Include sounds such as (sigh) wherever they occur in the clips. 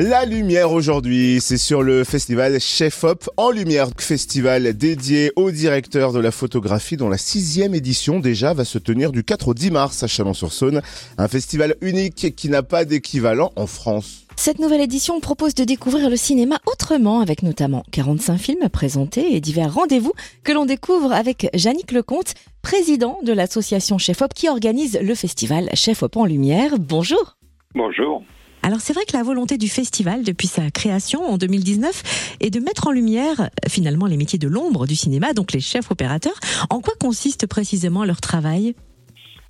La lumière aujourd'hui, c'est sur le festival Chef Hop en lumière, festival dédié au directeur de la photographie dont la sixième édition déjà va se tenir du 4 au 10 mars à Chalon-sur-Saône. Un festival unique qui n'a pas d'équivalent en France. Cette nouvelle édition propose de découvrir le cinéma autrement avec notamment 45 films présentés et divers rendez-vous que l'on découvre avec Yannick Lecomte, président de l'association Chef Hop qui organise le festival Chef Hop en lumière. Bonjour. Bonjour. Alors c'est vrai que la volonté du festival depuis sa création en 2019 est de mettre en lumière finalement les métiers de l'ombre du cinéma, donc les chefs opérateurs. En quoi consiste précisément leur travail?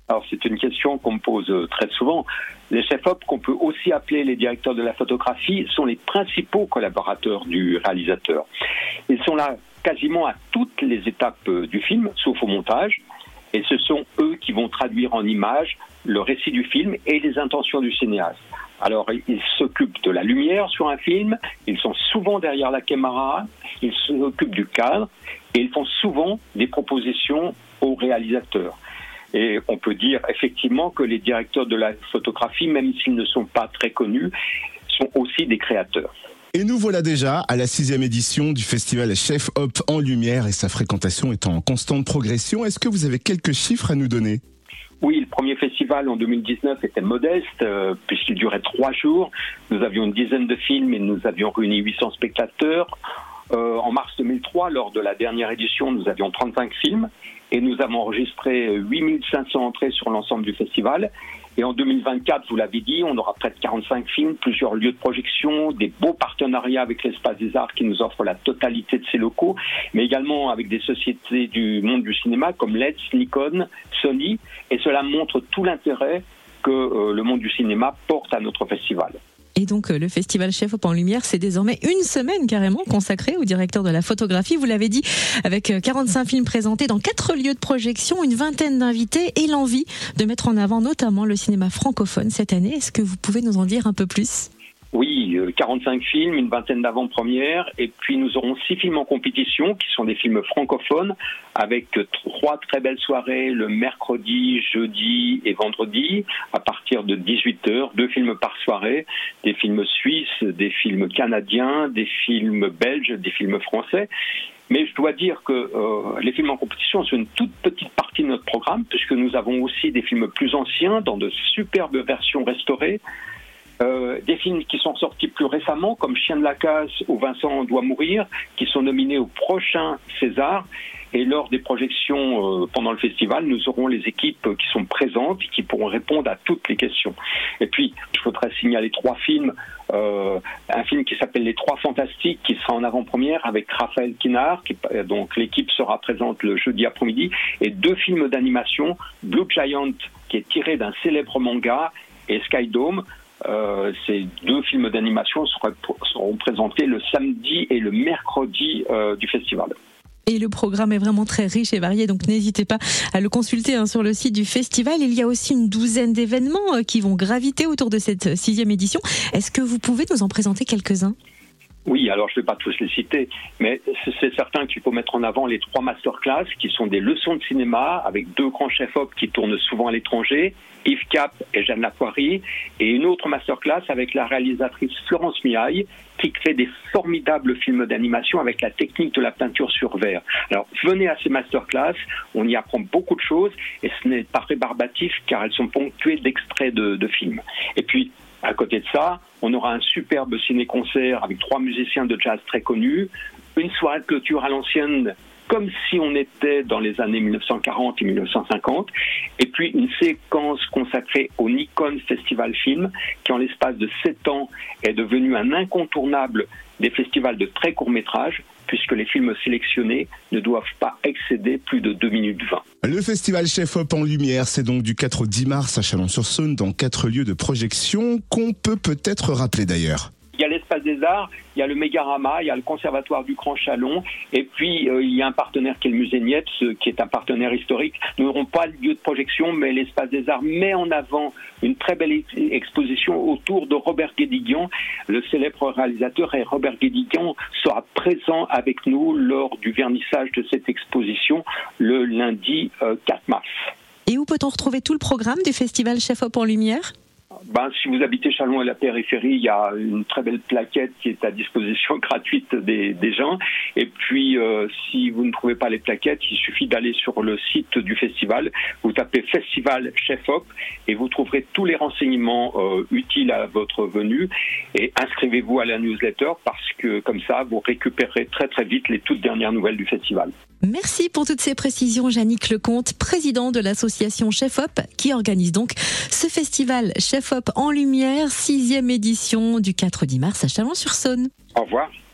Alors c'est une question qu'on me pose très souvent. Les chefs-op, qu'on peut aussi appeler les directeurs de la photographie, sont les principaux collaborateurs du réalisateur. Ils sont là quasiment à toutes les étapes du film, sauf au montage, et ce sont eux qui vont traduire en images le récit du film et les intentions du cinéaste. Alors, ils s'occupent de la lumière sur un film, ils sont souvent derrière la caméra, ils s'occupent du cadre et ils font souvent des propositions aux réalisateurs. Et on peut dire effectivement que les directeurs de la photographie, même s'ils ne sont pas très connus, sont aussi des créateurs. Et nous voilà déjà à la sixième édition du festival Chef Hop en Lumière et sa fréquentation est en constante progression. Est-ce que vous avez quelques chiffres à nous donner? Oui, le premier festival en 2019 était modeste euh, puisqu'il durait trois jours. Nous avions une dizaine de films et nous avions réuni 800 spectateurs. Euh, en mars 2003, lors de la dernière édition, nous avions 35 films et nous avons enregistré 8500 entrées sur l'ensemble du festival. Et en 2024, vous l'avez dit, on aura près de 45 films, plusieurs lieux de projection, des beaux partenariats avec l'Espace des Arts qui nous offrent la totalité de ces locaux, mais également avec des sociétés du monde du cinéma comme LED, Nikon, Sony. Et cela montre tout l'intérêt que euh, le monde du cinéma porte à notre festival. Et donc, euh, le festival Chef Hop en Lumière, c'est désormais une semaine carrément consacrée au directeur de la photographie. Vous l'avez dit, avec 45 euh, films présentés dans quatre lieux de projection, une vingtaine d'invités et l'envie de mettre en avant notamment le cinéma francophone cette année. Est-ce que vous pouvez nous en dire un peu plus? Oui, 45 euh, films, une vingtaine d'avant-premières, et puis nous aurons six films en compétition qui sont des films francophones, avec trois très belles soirées le mercredi, jeudi et vendredi, à partir de 18h, deux films par soirée, des films suisses, des films canadiens, des films belges, des films français. Mais je dois dire que euh, les films en compétition sont une toute petite partie de notre programme, puisque nous avons aussi des films plus anciens dans de superbes versions restaurées. Euh, des films qui sont sortis plus récemment, comme Chien de la casse ou Vincent doit mourir, qui sont nominés au prochain César. Et lors des projections euh, pendant le festival, nous aurons les équipes qui sont présentes et qui pourront répondre à toutes les questions. Et puis, je voudrais signaler trois films. Euh, un film qui s'appelle Les Trois Fantastiques, qui sera en avant-première avec Raphaël Kinard, qui, donc l'équipe sera présente le jeudi après-midi, et deux films d'animation, Blue Giant, qui est tiré d'un célèbre manga, et Skydome, euh, ces deux films d'animation seront, présentés le samedi et le mercredi euh, du festival. Et le programme est vraiment très riche et varié, donc n'hésitez pas à le consulter hein, sur le site du festival. Il y a aussi une douzaine d'événements euh, qui vont graviter autour de cette sixième édition. Est-ce que vous pouvez nous en présenter quelques-uns? Oui, alors je ne vais pas tous les citer, mais c'est certain qu'il faut mettre en avant les trois masterclass qui sont des leçons de cinéma avec deux grands chefs-op qui tournent souvent à l'étranger, Yves Cap et Jeanne Lapoirie, et une autre masterclass avec la réalisatrice Florence Miaille qui crée des formidables films d'animation avec la technique de la peinture sur verre. Alors venez à ces masterclass, on y apprend beaucoup de choses et ce n'est pas rébarbatif car elles sont ponctuées d'extraits de, de films. Et puis à côté de ça, on aura un superbe ciné-concert avec trois musiciens de jazz très connus, une soirée de clôture à l'ancienne comme si on était dans les années 1940 et 1950, et puis une séquence consacrée au Nikon Festival Film, qui en l'espace de sept ans est devenu un incontournable des festivals de très court métrage, puisque les films sélectionnés ne doivent pas excéder plus de 2 minutes 20. Le festival Chef Hop en Lumière, c'est donc du 4 au 10 mars à Chalon-sur-Saône, dans quatre lieux de projection qu'on peut peut-être rappeler d'ailleurs. Il y a l'espace des arts, il y a le Mégarama, il y a le Conservatoire du Grand Chalon, et puis euh, il y a un partenaire qui est le Musée Nietz, qui est un partenaire historique. Nous n'aurons pas le lieu de projection, mais l'espace des arts met en avant une très belle exposition autour de Robert Guédiguian, le célèbre réalisateur, et Robert Guédiguian sera présent avec nous lors du vernissage de cette exposition le lundi 4 euh, mars. Et où peut-on retrouver tout le programme du festival Chef Hop en Lumière? Ben, si vous habitez Chalon et la périphérie, il y a une très belle plaquette qui est à disposition (laughs) gratuite des, des gens. Et puis, euh, si vous ne trouvez pas les plaquettes, il suffit d'aller sur le site du festival. Vous tapez Festival Chef Hop et vous trouverez tous les renseignements euh, utiles à votre venue. Et inscrivez-vous à la newsletter parce que comme ça, vous récupérez très très vite les toutes dernières nouvelles du festival. Merci pour toutes ces précisions, Yannick Lecomte, président de l'association Chef Hop, qui organise donc ce festival Chef Hop en Lumière, sixième édition du 4 10 mars à Chalon-sur-Saône. Au revoir.